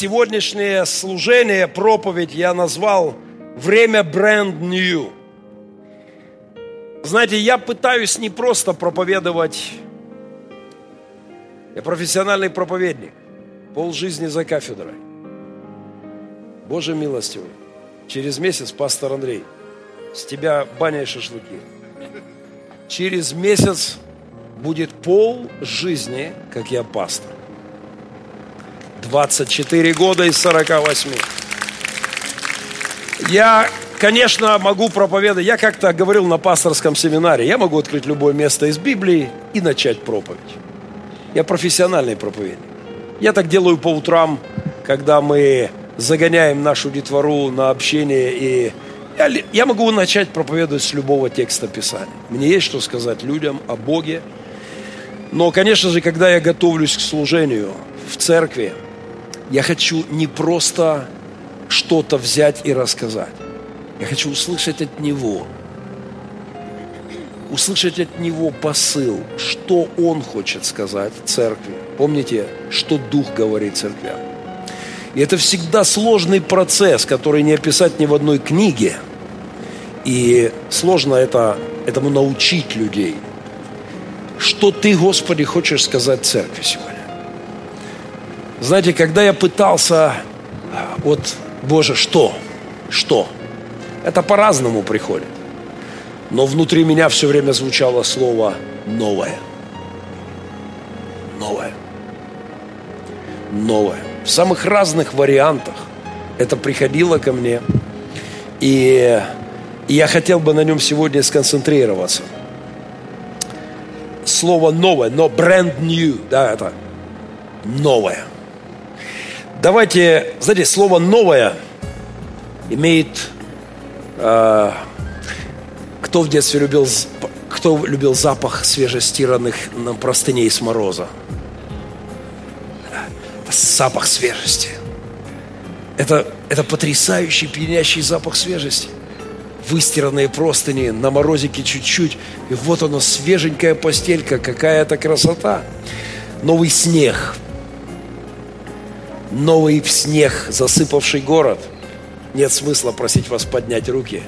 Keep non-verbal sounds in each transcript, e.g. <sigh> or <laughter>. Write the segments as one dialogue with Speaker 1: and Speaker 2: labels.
Speaker 1: сегодняшнее служение, проповедь я назвал «Время бренд new». Знаете, я пытаюсь не просто проповедовать, я профессиональный проповедник, пол жизни за кафедрой. Боже милостивый, через месяц, пастор Андрей, с тебя баня и шашлыки. Через месяц будет пол жизни, как я пастор. 24 года из 48. Я, конечно, могу проповедовать. Я как-то говорил на пасторском семинаре, я могу открыть любое место из Библии и начать проповедь. Я профессиональный проповедник. Я так делаю по утрам, когда мы загоняем нашу детвору на общение и я, я могу начать проповедовать с любого текста Писания. Мне есть что сказать людям о Боге. Но, конечно же, когда я готовлюсь к служению в церкви, я хочу не просто что-то взять и рассказать. Я хочу услышать от Него, услышать от Него посыл, что Он хочет сказать церкви. Помните, что Дух говорит церквям. И это всегда сложный процесс, который не описать ни в одной книге. И сложно это, этому научить людей. Что Ты, Господи, хочешь сказать церкви сегодня? Знаете, когда я пытался, вот, Боже, что? Что? Это по-разному приходит. Но внутри меня все время звучало слово «новое». Новое. Новое. В самых разных вариантах это приходило ко мне. И, и я хотел бы на нем сегодня сконцентрироваться. Слово новое, но brand new, да, это новое. Давайте, знаете, слово «новое» имеет... Э, кто в детстве любил... Кто любил запах свежестиранных простыней с мороза? Запах свежести. Это, это потрясающий, пьянящий запах свежести. Выстиранные простыни, на морозике чуть-чуть. И вот оно, свеженькая постелька, какая это красота. Новый снег – новый снег, засыпавший город. Нет смысла просить вас поднять руки.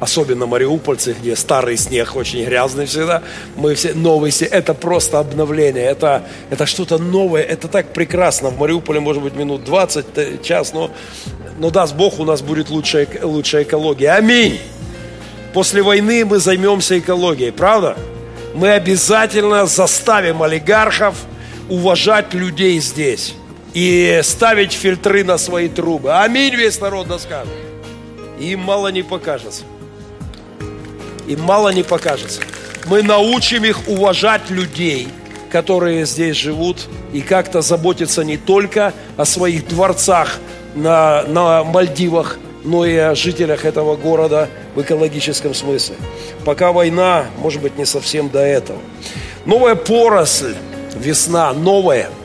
Speaker 1: Особенно мариупольцы, где старый снег очень грязный всегда. Мы все новый снег. Это просто обновление. Это, это что-то новое. Это так прекрасно. В Мариуполе может быть минут 20, э, час. Но, но даст Бог, у нас будет лучшая, лучшая экология. Аминь. После войны мы займемся экологией. Правда? Мы обязательно заставим олигархов уважать людей здесь и ставить фильтры на свои трубы. Аминь, весь народ да скажет. Им мало не покажется. Им мало не покажется. Мы научим их уважать людей, которые здесь живут, и как-то заботиться не только о своих дворцах на, на Мальдивах, но и о жителях этого города в экологическом смысле. Пока война, может быть, не совсем до этого. Новая поросль, весна, новая –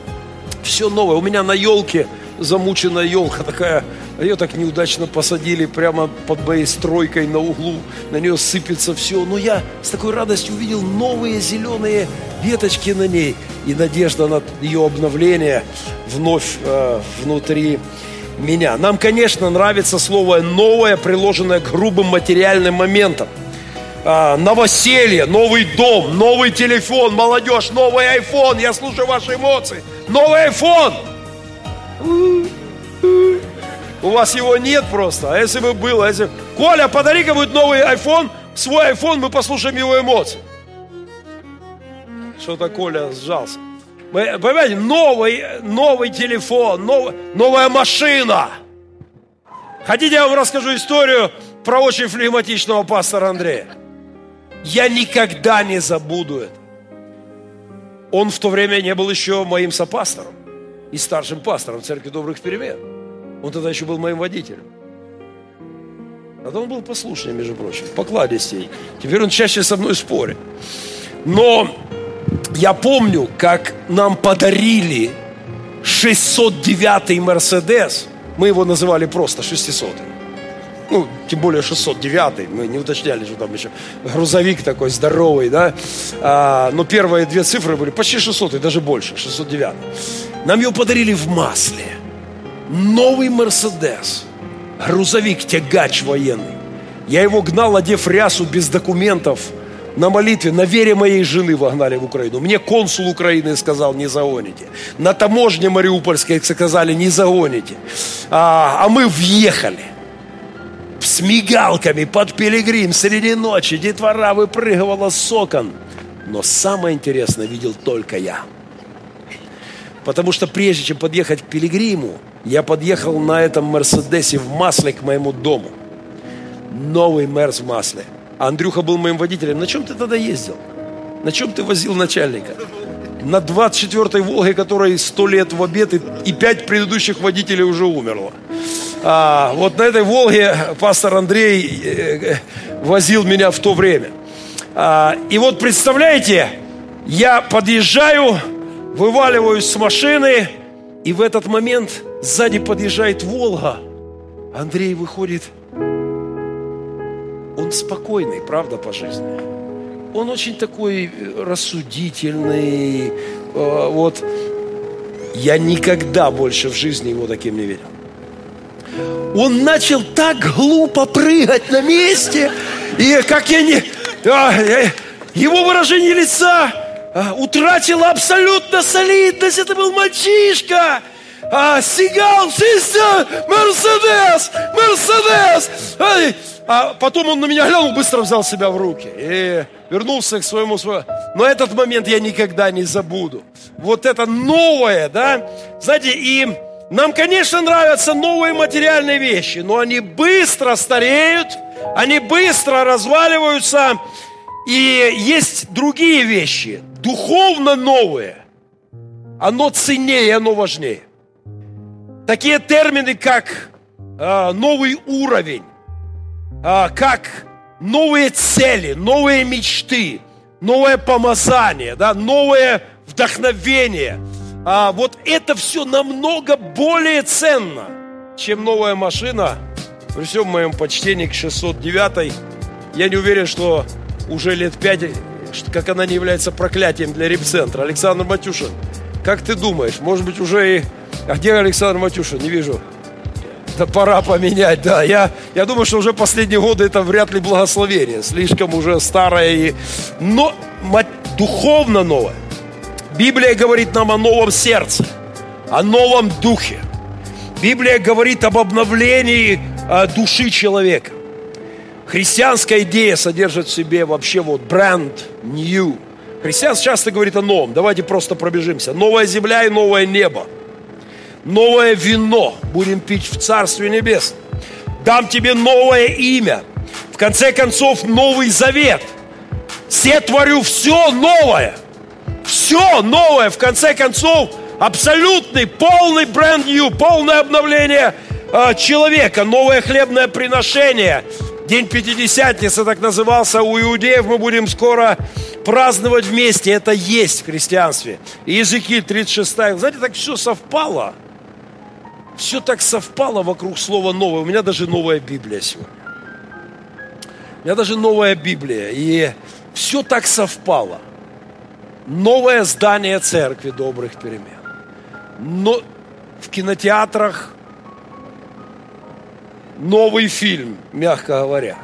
Speaker 1: все новое. У меня на елке замученная елка такая, ее так неудачно посадили прямо под моей стройкой на углу, на нее сыпется все. Но я с такой радостью увидел новые зеленые веточки на ней и надежда на ее обновление вновь э, внутри меня. Нам, конечно, нравится слово «новое», приложенное к грубым материальным моментам – а, новоселье, новый дом, новый телефон, молодежь, новый iPhone. Я слушаю ваши эмоции. Новый iPhone. У вас его нет просто. А если бы было, а если... Коля, подари-ка будет новый iPhone, свой iPhone, мы послушаем его эмоции. Что-то Коля сжался. Вы понимаете, новый, новый телефон, нов, новая машина. Хотите, я вам расскажу историю про очень флегматичного пастора Андрея? Я никогда не забуду это. Он в то время не был еще моим сопастором и старшим пастором Церкви Добрых Перемен. Он тогда еще был моим водителем. Тогда он был послушный, между прочим, покладистей. Теперь он чаще со мной спорит. Но я помню, как нам подарили 609-й Мерседес. Мы его называли просто 600 -й ну, тем более 609, мы не уточняли, что там еще грузовик такой здоровый, да, а, но первые две цифры были почти 600, и даже больше, 609. Нам ее подарили в масле. новый Мерседес, грузовик, тягач военный. Я его гнал, одев рясу без документов, на молитве, на вере моей жены вогнали в Украину. Мне консул Украины сказал, не загоните. На таможне Мариупольской сказали, не загоните. А, а мы въехали с мигалками под пилигрим среди ночи. Детвора выпрыгивала с окон. Но самое интересное видел только я. Потому что прежде чем подъехать к пилигриму, я подъехал на этом Мерседесе в масле к моему дому. Новый Мерс в масле. Андрюха был моим водителем. На чем ты тогда ездил? На чем ты возил начальника? На 24-й Волге, которой 100 лет в обед, и, и 5 предыдущих водителей уже умерло. А, вот на этой Волге пастор Андрей э, возил меня в то время. А, и вот представляете, я подъезжаю, вываливаюсь с машины, и в этот момент сзади подъезжает Волга. Андрей выходит он спокойный, правда, по жизни. Он очень такой э, рассудительный. Э, вот я никогда больше в жизни его таким не видел. Он начал так глупо прыгать на месте, и как я не... А, его выражение лица а, утратило абсолютно солидность. Это был мальчишка. А, Сигал, чисто, Мерседес, Мерседес. А потом он на меня глянул, быстро взял себя в руки и вернулся к своему... Но этот момент я никогда не забуду. Вот это новое, да? Знаете, и нам, конечно, нравятся новые материальные вещи, но они быстро стареют, они быстро разваливаются. И есть другие вещи, духовно новые. Оно ценнее, оно важнее. Такие термины, как э, новый уровень, а, как новые цели, новые мечты, новое помазание, да, новое вдохновение. А, вот это все намного более ценно, чем новая машина. При всем моем почтении к 609 я не уверен, что уже лет пять, как она не является проклятием для репцентра. Александр Матюшин, как ты думаешь, может быть уже и... А где Александр Матюшин? Не вижу. Да пора поменять, да. Я, я думаю, что уже последние годы это вряд ли благословение. Слишком уже старое. И... Но духовно новое. Библия говорит нам о новом сердце, о новом духе. Библия говорит об обновлении э, души человека. Христианская идея содержит в себе вообще вот бренд new. Христианство часто говорит о новом. Давайте просто пробежимся. Новая земля и новое небо – новое вино будем пить в Царстве Небесном. Дам тебе новое имя. В конце концов, Новый Завет. Все творю все новое. Все новое. В конце концов, абсолютный, полный бренд new, полное обновление э, человека, новое хлебное приношение. День Пятидесятницы так назывался у иудеев. Мы будем скоро праздновать вместе. Это есть в христианстве. Иезекииль 36. Знаете, так все совпало – все так совпало вокруг слова новое. У меня даже новая Библия сегодня. У меня даже новая Библия. И все так совпало. Новое здание церкви добрых перемен. Но в кинотеатрах новый фильм, мягко говоря.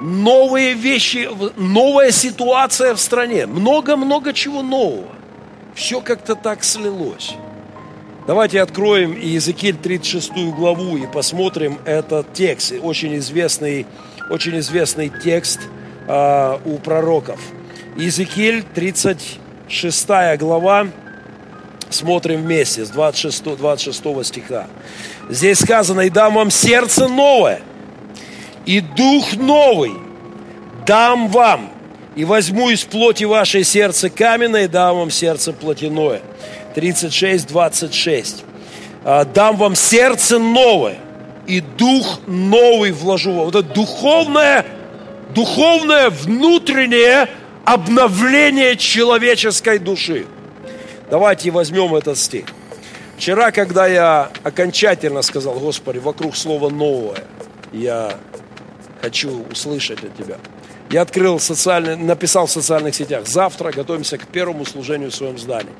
Speaker 1: Новые вещи, новая ситуация в стране. Много-много чего нового. Все как-то так слилось. Давайте откроем Иезекииль 36 главу и посмотрим этот текст. Очень известный, очень известный текст э, у пророков. Иезекииль 36 глава. Смотрим вместе с 26, 26 стиха. Здесь сказано, и дам вам сердце новое, и дух новый дам вам, и возьму из плоти вашей сердце каменное, и дам вам сердце плотяное 36, 26. «А, «Дам вам сердце новое, и дух новый вложу вам». Вот это духовное, духовное внутреннее обновление человеческой души. Давайте возьмем этот стих. Вчера, когда я окончательно сказал, Господи, вокруг слова «новое», я хочу услышать от Тебя. Я открыл социальный, написал в социальных сетях. Завтра готовимся к первому служению в своем здании.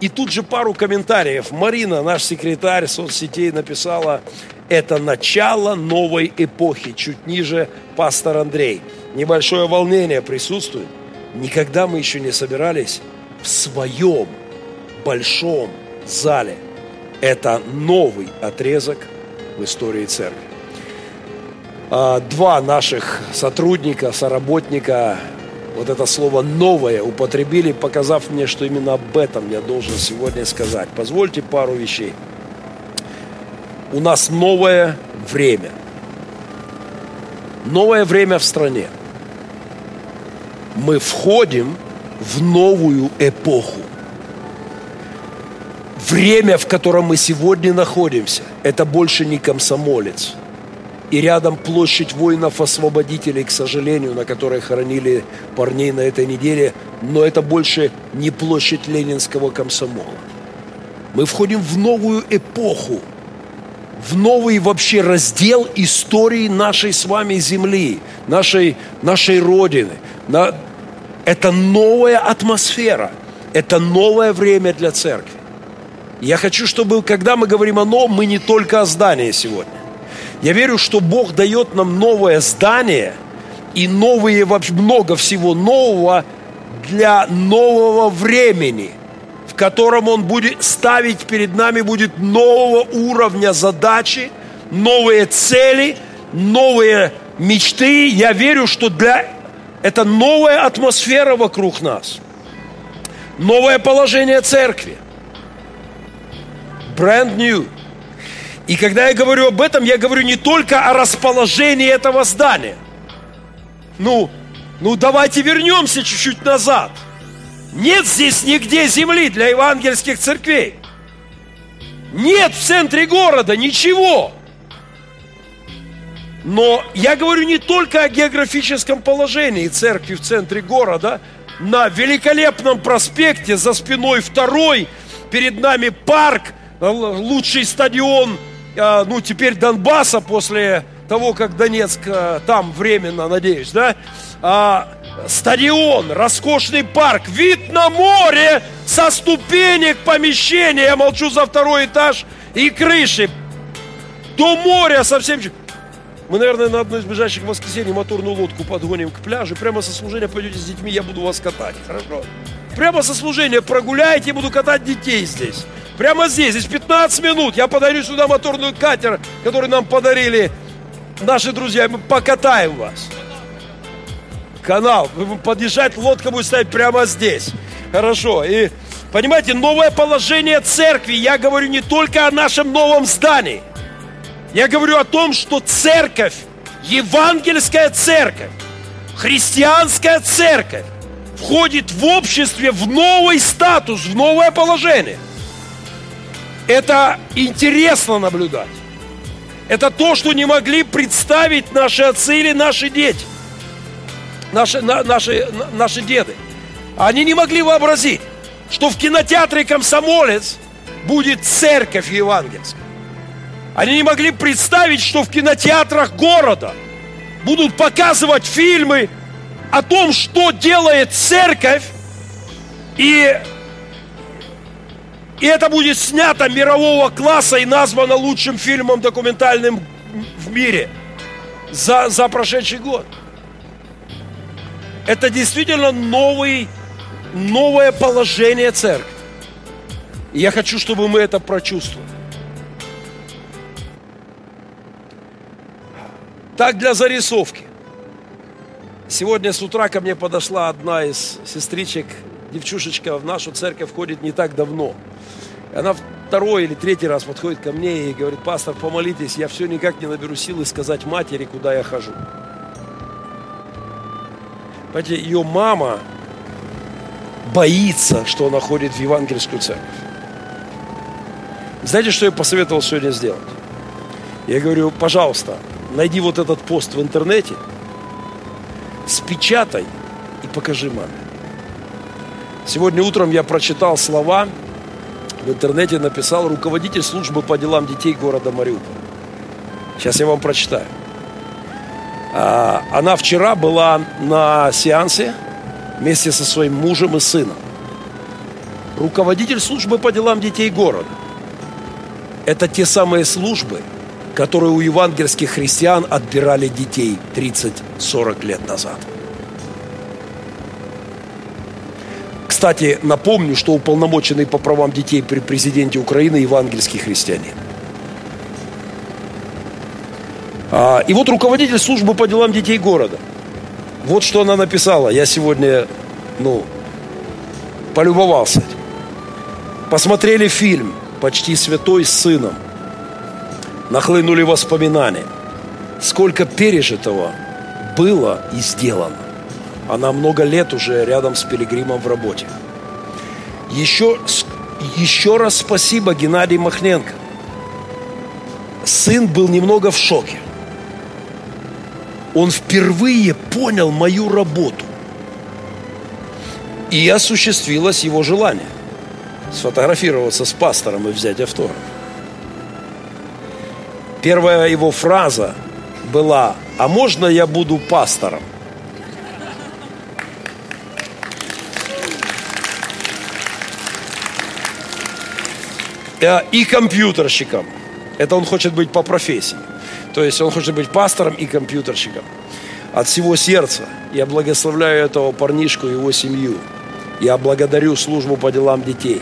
Speaker 1: И тут же пару комментариев. Марина, наш секретарь соцсетей, написала, это начало новой эпохи. Чуть ниже пастор Андрей. Небольшое волнение присутствует. Никогда мы еще не собирались в своем большом зале. Это новый отрезок в истории церкви. А, два наших сотрудника, соработника вот это слово «новое» употребили, показав мне, что именно об этом я должен сегодня сказать. Позвольте пару вещей. У нас новое время. Новое время в стране. Мы входим в новую эпоху. Время, в котором мы сегодня находимся, это больше не комсомолец – и рядом площадь воинов-освободителей, к сожалению, на которой хоронили парней на этой неделе, но это больше не площадь ленинского комсомола. Мы входим в новую эпоху, в новый вообще раздел истории нашей с вами земли, нашей, нашей Родины. Это новая атмосфера, это новое время для церкви. Я хочу, чтобы, когда мы говорим о новом, мы не только о здании сегодня. Я верю, что Бог дает нам новое здание и новые, много всего нового для нового времени, в котором Он будет ставить перед нами будет нового уровня задачи, новые цели, новые мечты. Я верю, что для это новая атмосфера вокруг нас, новое положение церкви, brand new. И когда я говорю об этом, я говорю не только о расположении этого здания. Ну, ну давайте вернемся чуть-чуть назад. Нет здесь нигде земли для евангельских церквей. Нет в центре города ничего. Но я говорю не только о географическом положении церкви в центре города, на великолепном проспекте, за спиной второй, перед нами парк, лучший стадион ну, теперь Донбасса после того, как Донецк а, там временно, надеюсь, да, а, стадион, роскошный парк, вид на море со ступенек помещения, я молчу за второй этаж, и крыши, до моря совсем... Мы, наверное, на одно из ближайших воскресений моторную лодку подгоним к пляжу. Прямо со служения пойдете с детьми, я буду вас катать. Хорошо? Прямо со служения прогуляйте, буду катать детей здесь. Прямо здесь, здесь 15 минут. Я подарю сюда моторную катер, который нам подарили наши друзья. Мы покатаем вас. Канал. Подъезжать, лодка будет стоять прямо здесь. Хорошо. И понимаете, новое положение церкви. Я говорю не только о нашем новом здании. Я говорю о том, что церковь, евангельская церковь, христианская церковь входит в обществе в новый статус, в новое положение. Это интересно наблюдать. Это то, что не могли представить наши отцы или наши дети, наши, на, наши, наши деды. Они не могли вообразить, что в кинотеатре «Комсомолец» будет церковь евангельская. Они не могли представить, что в кинотеатрах города будут показывать фильмы о том, что делает церковь, и и это будет снято мирового класса и названо лучшим фильмом документальным в мире за, за прошедший год. Это действительно новый, новое положение церкви. И я хочу, чтобы мы это прочувствовали. Так для зарисовки. Сегодня с утра ко мне подошла одна из сестричек, девчушечка в нашу церковь входит не так давно. Она второй или третий раз подходит ко мне и говорит, пастор, помолитесь, я все никак не наберу силы сказать матери, куда я хожу. Понимаете, ее мама боится, что она ходит в евангельскую церковь. Знаете, что я посоветовал сегодня сделать? Я говорю, пожалуйста, найди вот этот пост в интернете, спечатай и покажи маме. Сегодня утром я прочитал слова, в интернете написал руководитель службы по делам детей города Мариуполя. Сейчас я вам прочитаю. А, она вчера была на сеансе вместе со своим мужем и сыном. Руководитель службы по делам детей города. Это те самые службы, которые у евангельских христиан отбирали детей 30-40 лет назад. Кстати, напомню, что уполномоченный по правам детей при президенте Украины евангельский христианин. А, и вот руководитель службы по делам детей города. Вот что она написала. Я сегодня, ну, полюбовался. Посмотрели фильм «Почти святой с сыном». Нахлынули воспоминания. Сколько пережитого было и сделано. Она много лет уже рядом с Пилигримом в работе. Еще, еще раз спасибо Геннадий Махненко. Сын был немного в шоке. Он впервые понял мою работу. И осуществилось его желание сфотографироваться с пастором и взять автограф. Первая его фраза была «А можно я буду пастором?» И компьютерщиком. Это он хочет быть по профессии. То есть он хочет быть пастором и компьютерщиком. От всего сердца я благословляю этого парнишку и его семью. Я благодарю службу по делам детей,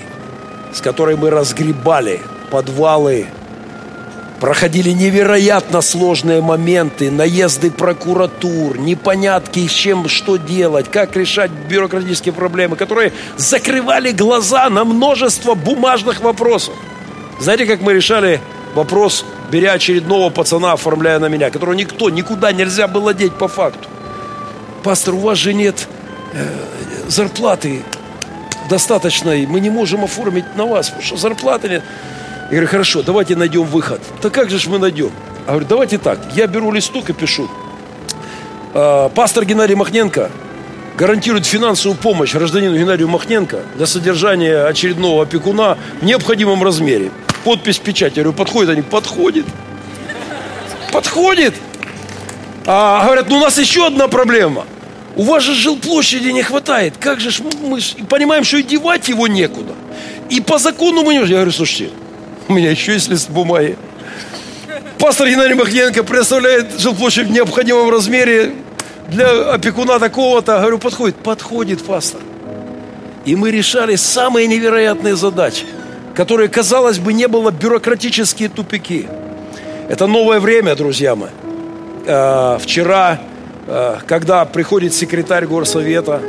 Speaker 1: с которой мы разгребали подвалы, проходили невероятно сложные моменты, наезды прокуратур, непонятки, с чем что делать, как решать бюрократические проблемы, которые закрывали глаза на множество бумажных вопросов. Знаете, как мы решали вопрос, беря очередного пацана, оформляя на меня, которого никто, никуда нельзя было деть по факту. Пастор, у вас же нет э, зарплаты достаточной, мы не можем оформить на вас, потому что зарплаты нет. Я говорю, хорошо, давайте найдем выход. Да как же мы найдем? Я говорю, давайте так, я беру листок и пишу. «А, пастор Геннадий Махненко гарантирует финансовую помощь гражданину Геннадию Махненко для содержания очередного опекуна в необходимом размере. Подпись, печать. Я говорю, подходит? Они, подходит. Подходит. А говорят, ну у нас еще одна проблема. У вас же жилплощади не хватает. Как же мы понимаем, что и девать его некуда. И по закону мы не... Я говорю, слушайте, у меня еще есть лист бумаги. Пастор Геннадий Махненко представляет жилплощадь в необходимом размере для опекуна такого-то. Говорю, подходит. Подходит, пастор. И мы решали самые невероятные задачи, которые, казалось бы, не было бюрократические тупики. Это новое время, друзья мои. А, вчера, а, когда приходит секретарь горсовета,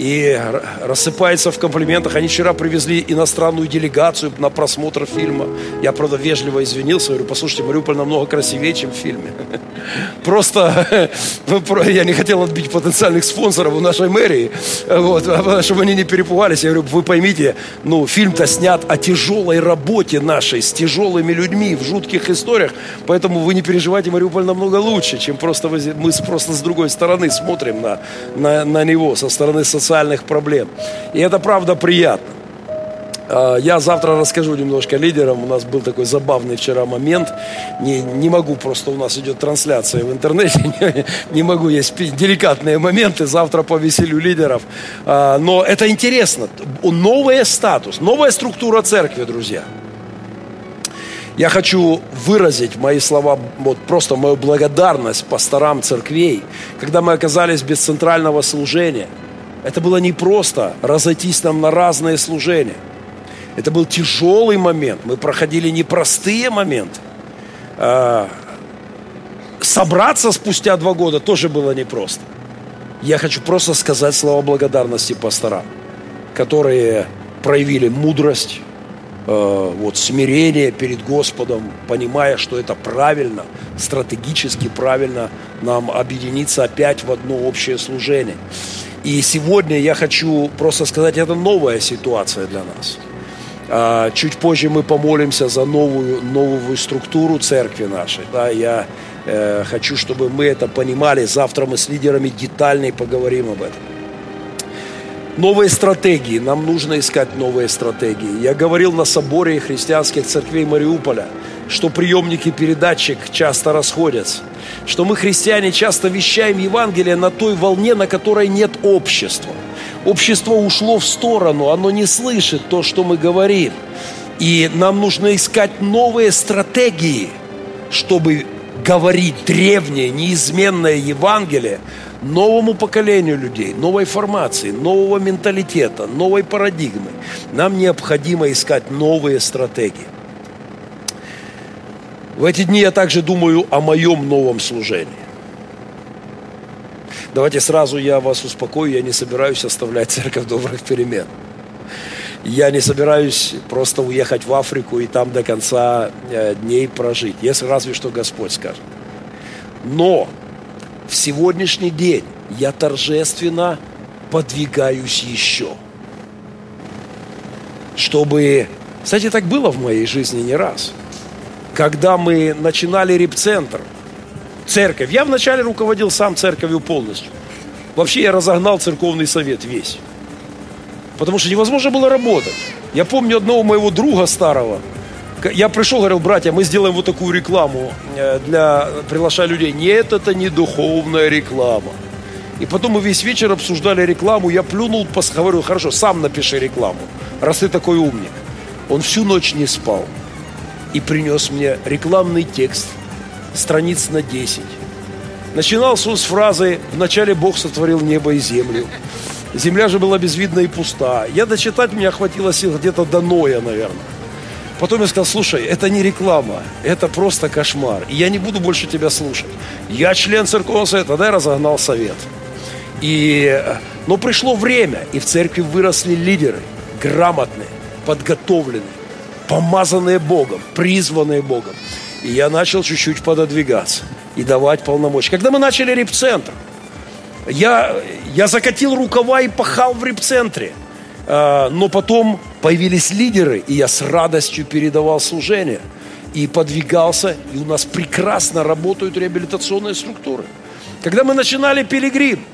Speaker 1: и рассыпается в комплиментах. Они вчера привезли иностранную делегацию на просмотр фильма. Я, правда, вежливо извинился, говорю, послушайте, Мариуполь намного красивее, чем в фильме. <laughs> Просто <laughs> я не хотел отбить потенциальных спонсоров у нашей мэрии, вот, а, чтобы они не перепугались. Я говорю, вы поймите, ну, фильм-то снят о тяжелой работе нашей, с тяжелыми людьми, в жутких историях, поэтому вы не переживайте, Мариуполь намного лучше, чем просто мы просто с другой стороны смотрим на, на, на него, со стороны социальных социальных проблем. И это правда приятно. А, я завтра расскажу немножко лидерам. У нас был такой забавный вчера момент. Не, не могу, просто у нас идет трансляция в интернете. <laughs> Не, не могу, есть деликатные моменты. Завтра повеселю лидеров. А, но это интересно. Новый статус, новая структура церкви, друзья. Я хочу выразить мои слова, вот просто мою благодарность пасторам церквей, когда мы оказались без центрального служения – это было не просто разойтись нам на разные служения. Это был тяжелый момент. Мы проходили непростые моменты. А, собраться спустя два года тоже было непросто. Я хочу просто сказать слова благодарности пасторам, которые проявили мудрость, э, вот, смирение перед Господом, понимая, что это правильно, стратегически правильно нам объединиться опять в одно общее служение. И сегодня я хочу просто сказать, это новая ситуация для нас. А, чуть позже мы помолимся за новую, новую структуру церкви нашей. Да, я э, хочу, чтобы мы это понимали. Завтра мы с лидерами детальнее поговорим об этом. Новые стратегии. Нам нужно искать новые стратегии. Я говорил на соборе христианских церквей Мариуполя, что приемники передатчик часто расходятся, что мы, христиане, часто вещаем Евангелие на той волне, на которой нет общества. Общество ушло в сторону, оно не слышит то, что мы говорим. И нам нужно искать новые стратегии, чтобы говорить древнее, неизменное Евангелие новому поколению людей, новой формации, нового менталитета, новой парадигмы. Нам необходимо искать новые стратегии. В эти дни я также думаю о моем новом служении. Давайте сразу я вас успокою, я не собираюсь оставлять церковь добрых перемен. Я не собираюсь просто уехать в Африку и там до конца э, дней прожить, если разве что Господь скажет. Но в сегодняшний день я торжественно подвигаюсь еще. Чтобы, кстати, так было в моей жизни не раз – когда мы начинали репцентр, церковь, я вначале руководил сам церковью полностью. Вообще я разогнал церковный совет весь. Потому что невозможно было работать. Я помню одного моего друга старого, я пришел, говорил, братья, мы сделаем вот такую рекламу э, для приглашая людей. Нет, это не духовная реклама. И потом мы весь вечер обсуждали рекламу. Я плюнул, говорю, хорошо, сам напиши рекламу, раз ты такой умник. Он всю ночь не спал и принес мне рекламный текст, страниц на 10. Начинался он с фразы «Вначале Бог сотворил небо и землю». Земля же была безвидна и пуста. Я дочитать меня хватило сил где-то до Ноя, наверное. Потом я сказал, слушай, это не реклама, это просто кошмар. И я не буду больше тебя слушать. Я член церковного совета, тогда я разогнал совет. И, но пришло время, и в церкви выросли лидеры, грамотные, подготовленные, помазанные Богом, призванные Богом. И я начал чуть-чуть пододвигаться и давать полномочия. Когда мы начали репцентр, я, я закатил рукава и пахал в репцентре. А, но потом появились лидеры, и я с радостью передавал служение. И подвигался, и у нас прекрасно работают реабилитационные структуры. Когда мы начинали пилигрим,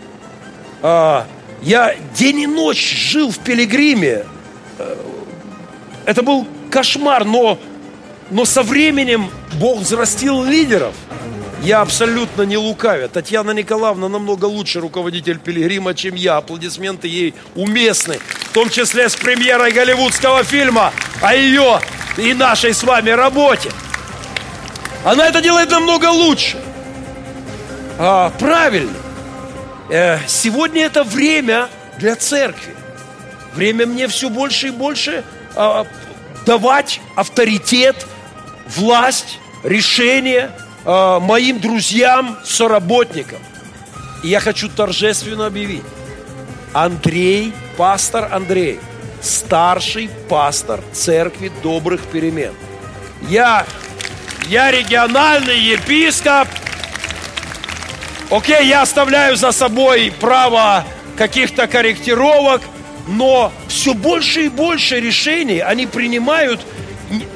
Speaker 1: а, я день и ночь жил в пилигриме. Э, это был кошмар, но, но со временем Бог взрастил лидеров. Я абсолютно не лукавя. Татьяна Николаевна намного лучше руководитель Пилигрима, чем я. Аплодисменты ей уместны. В том числе с премьерой голливудского фильма о ее и нашей с вами работе. Она это делает намного лучше. А, правильно. Э, сегодня это время для церкви. Время мне все больше и больше а, давать авторитет, власть, решение э, моим друзьям, соработникам. И я хочу торжественно объявить. Андрей, пастор Андрей, старший пастор церкви добрых перемен. Я, я региональный епископ. Окей, я оставляю за собой право каких-то корректировок – но все больше и больше решений они принимают,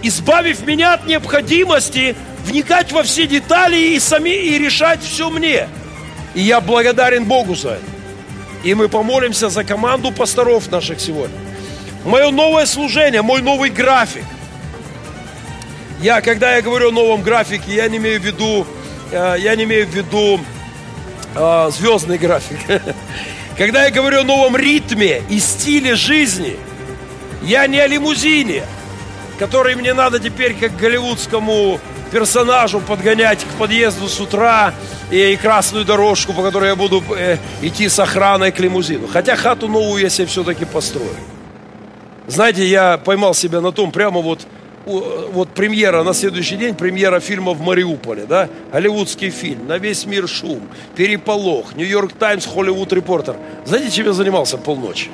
Speaker 1: избавив меня от необходимости вникать во все детали и сами и решать все мне. И я благодарен Богу за это. И мы помолимся за команду пасторов наших сегодня. Мое новое служение, мой новый график. Я, когда я говорю о новом графике, я не имею в виду, э, я не имею в виду э, звездный график. <laughs> Когда я говорю о новом ритме и стиле жизни, я не о лимузине, который мне надо теперь как голливудскому персонажу подгонять к подъезду с утра и, красную дорожку, по которой я буду э, идти с охраной к лимузину. Хотя хату новую я себе все-таки построю. Знаете, я поймал себя на том, прямо вот вот премьера на следующий день, премьера фильма в Мариуполе, да, голливудский фильм, на весь мир шум, переполох, Нью-Йорк Таймс, Холливуд Репортер. Знаете, чем я занимался полночи?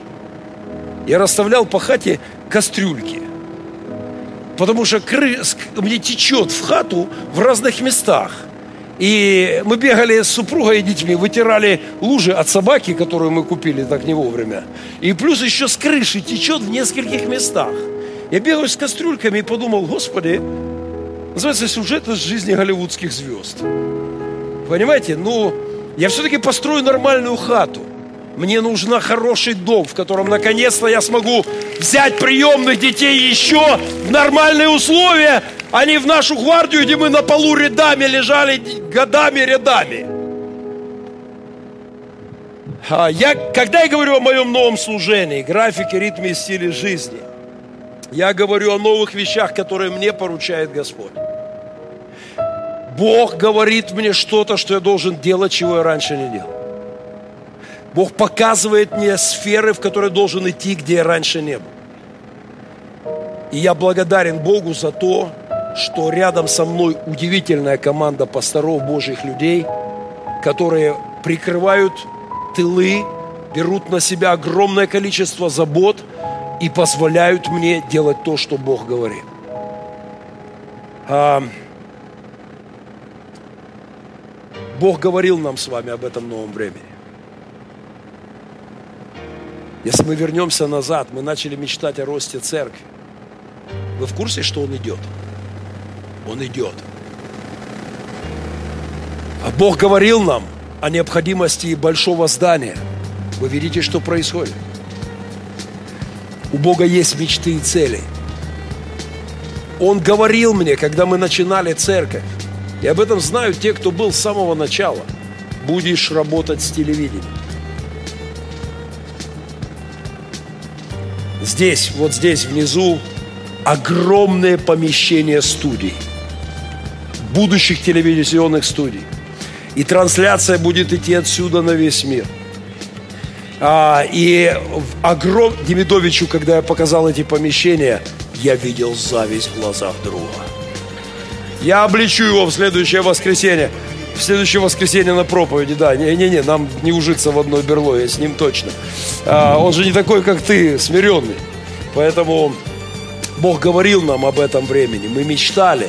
Speaker 1: Я расставлял по хате кастрюльки. Потому что кры... мне течет в хату в разных местах. И мы бегали с супругой и детьми, вытирали лужи от собаки, которую мы купили так не вовремя. И плюс еще с крыши течет в нескольких местах. Я бегаю с кастрюльками и подумал, Господи, называется сюжет из жизни голливудских звезд. Понимаете, ну, я все-таки построю нормальную хату. Мне нужен хороший дом, в котором наконец-то я смогу взять приемных детей еще в нормальные условия, а не в нашу гвардию, где мы на полу рядами лежали годами рядами. А я, когда я говорю о моем новом служении, графике, ритме и стиле жизни, я говорю о новых вещах, которые мне поручает Господь. Бог говорит мне что-то, что я должен делать, чего я раньше не делал. Бог показывает мне сферы, в которые должен идти, где я раньше не был. И я благодарен Богу за то, что рядом со мной удивительная команда пасторов Божьих людей, которые прикрывают тылы, берут на себя огромное количество забот и позволяют мне делать то, что Бог говорит. А, Бог говорил нам с вами об этом новом времени. Если мы вернемся назад, мы начали мечтать о росте церкви. Вы в курсе, что он идет? Он идет. А Бог говорил нам о необходимости большого здания. Вы видите, что происходит? У Бога есть мечты и цели. Он говорил мне, когда мы начинали церковь, и об этом знают те, кто был с самого начала. Будешь работать с телевидением. Здесь, вот здесь внизу, огромное помещение студий. Будущих телевизионных студий. И трансляция будет идти отсюда на весь мир. А, и в огром... Демидовичу, когда я показал эти помещения, я видел зависть в глазах друга. Я обличу его в следующее воскресенье. В следующее воскресенье на проповеди, да. Не-не-не, нам не ужиться в одной берлоге, с ним точно. А, он же не такой, как ты, смиренный. Поэтому Бог говорил нам об этом времени. Мы мечтали,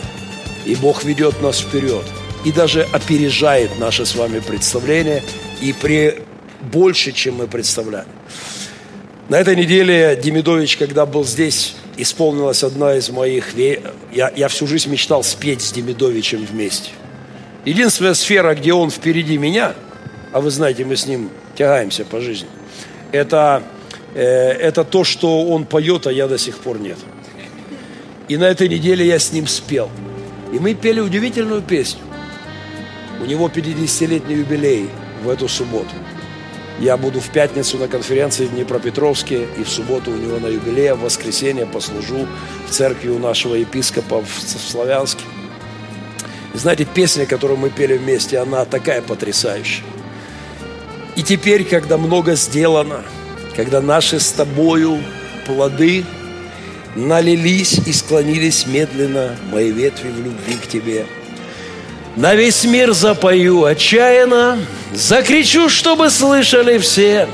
Speaker 1: и Бог ведет нас вперед. И даже опережает наше с вами представление. И при больше, чем мы представляли. На этой неделе Демидович, когда был здесь, исполнилась одна из моих... Я, я всю жизнь мечтал спеть с Демидовичем вместе. Единственная сфера, где он впереди меня, а вы знаете, мы с ним тягаемся по жизни, это, э, это то, что он поет, а я до сих пор нет. И на этой неделе я с ним спел. И мы пели удивительную песню. У него 50-летний юбилей в эту субботу. Я буду в пятницу на конференции в Днепропетровске, и в субботу у него на юбилее, в воскресенье послужу в церкви у нашего епископа в Славянске. И знаете, песня, которую мы пели вместе, она такая потрясающая. И теперь, когда много сделано, когда наши с тобою плоды налились и склонились медленно, мои ветви в любви к тебе – на весь мир запою отчаянно, Закричу, чтобы слышали все.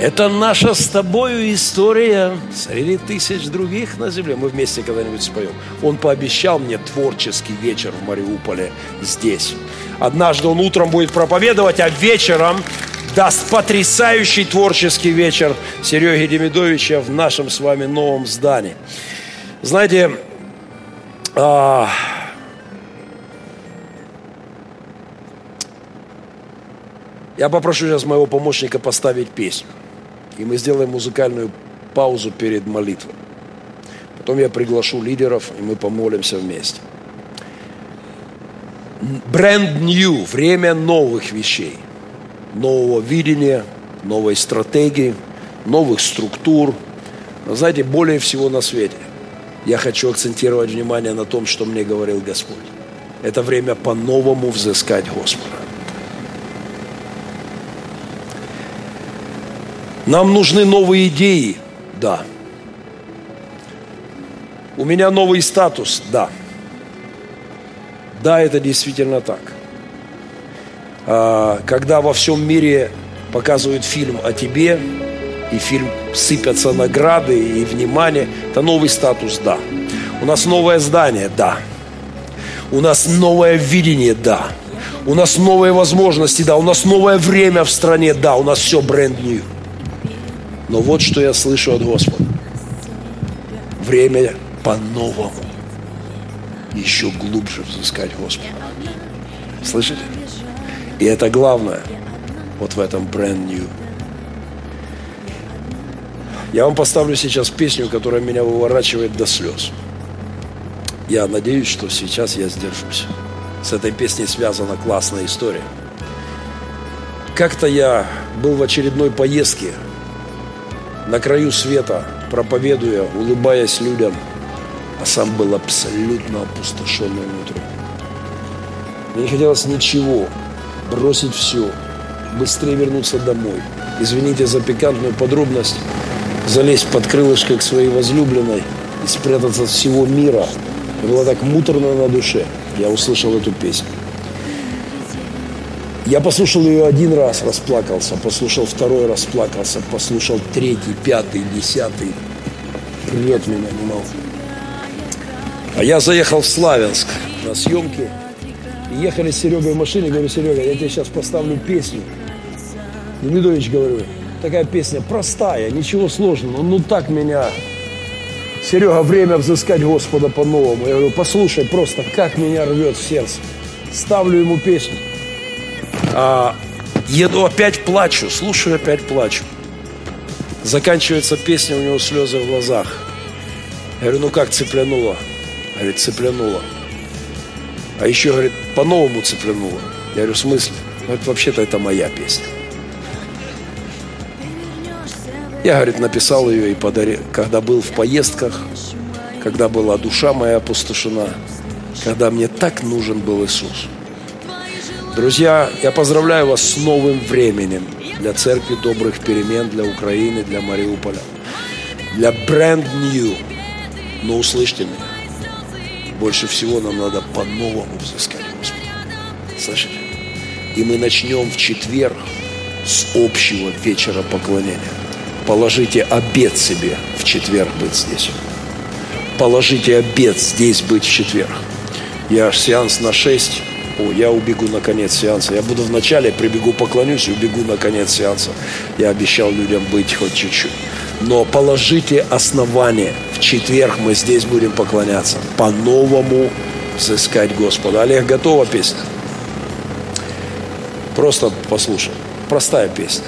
Speaker 1: Это наша с тобою история. Среди тысяч других на земле Мы вместе когда-нибудь споем. Он пообещал мне творческий вечер в Мариуполе Здесь. Однажды он утром будет проповедовать А вечером даст потрясающий творческий вечер Сереги Демидовича в нашем с вами новом здании. Знаете, а, Я попрошу сейчас моего помощника поставить песню. И мы сделаем музыкальную паузу перед молитвой. Потом я приглашу лидеров, и мы помолимся вместе. Brand new, время новых вещей, нового видения, новой стратегии, новых структур. Но знаете, более всего на свете я хочу акцентировать внимание на том, что мне говорил Господь. Это время по-новому взыскать Господа. Нам нужны новые идеи, да. У меня новый статус, да. Да, это действительно так. А, когда во всем мире показывают фильм о тебе, и фильм сыпятся награды и внимание, это новый статус, да. У нас новое здание, да. У нас новое видение, да. У нас новые возможности, да. У нас новое время в стране, да. У нас все бренд new. Но вот что я слышу от Господа. Время по-новому. Еще глубже взыскать Господа. Слышите? И это главное вот в этом brand new. Я вам поставлю сейчас песню, которая меня выворачивает до слез. Я надеюсь, что сейчас я сдержусь. С этой песней связана классная история. Как-то я был в очередной поездке на краю света, проповедуя, улыбаясь людям, а сам был абсолютно опустошенный внутри. Мне не хотелось ничего, бросить все, быстрее вернуться домой. Извините за пикантную подробность, залезть под крылышко к своей возлюбленной и спрятаться от всего мира. Было так муторно на душе. Я услышал эту песню. Я послушал ее один раз, расплакался, послушал второй, расплакался, послушал третий, пятый, десятый. Рвет меня, не могу. А я заехал в Славянск на съемки. И ехали с Серегой в машине, говорю, Серега, я тебе сейчас поставлю песню. Демидович, говорю, такая песня простая, ничего сложного, ну так меня... Серега, время взыскать Господа по-новому. Я говорю, послушай просто, как меня рвет в сердце. Ставлю ему песню. А, еду, опять плачу, слушаю, опять плачу. Заканчивается песня, у него слезы в глазах. Я говорю, ну как цеплянуло? Говорит, цеплянуло. А еще, говорит, по-новому цеплянуло. Я говорю, в смысле? Ну, это вообще-то это моя песня. Я, говорит, написал ее и подарил, когда был в поездках, когда была душа моя опустошена, когда мне так нужен был Иисус. Друзья, я поздравляю вас с новым временем для Церкви Добрых Перемен, для Украины, для Мариуполя. Для brand new. Но услышьте меня. Больше всего нам надо по-новому взыскать Господа. Слышите? И мы начнем в четверг с общего вечера поклонения. Положите обед себе в четверг быть здесь. Положите обед здесь быть в четверг. Я сеанс на 6 о, я убегу на конец сеанса. Я буду вначале, прибегу, поклонюсь и убегу на конец сеанса. Я обещал людям быть хоть чуть-чуть. Но положите основание. В четверг мы здесь будем поклоняться. По-новому взыскать Господа. Олег, готова песня? Просто послушай. Простая песня.